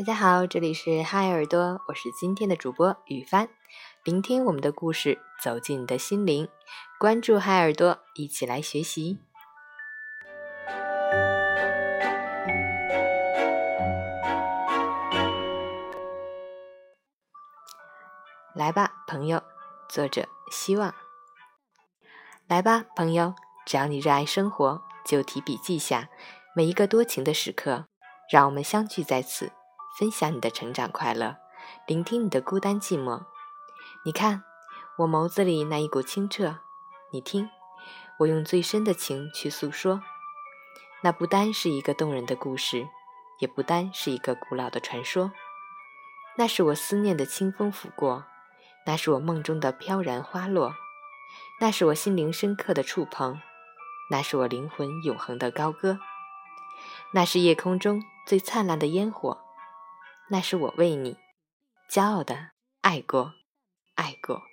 大家好，这里是嗨耳朵，我是今天的主播雨帆。聆听我们的故事，走进你的心灵，关注嗨耳朵，一起来学习。来吧，朋友。作者：希望。来吧，朋友，只要你热爱生活，就提笔记下每一个多情的时刻。让我们相聚在此。分享你的成长快乐，聆听你的孤单寂寞。你看，我眸子里那一股清澈；你听，我用最深的情去诉说。那不单是一个动人的故事，也不单是一个古老的传说。那是我思念的清风拂过，那是我梦中的飘然花落，那是我心灵深刻的触碰，那是我灵魂永恒的高歌，那是夜空中最灿烂的烟火。那是我为你骄傲的爱过，爱过。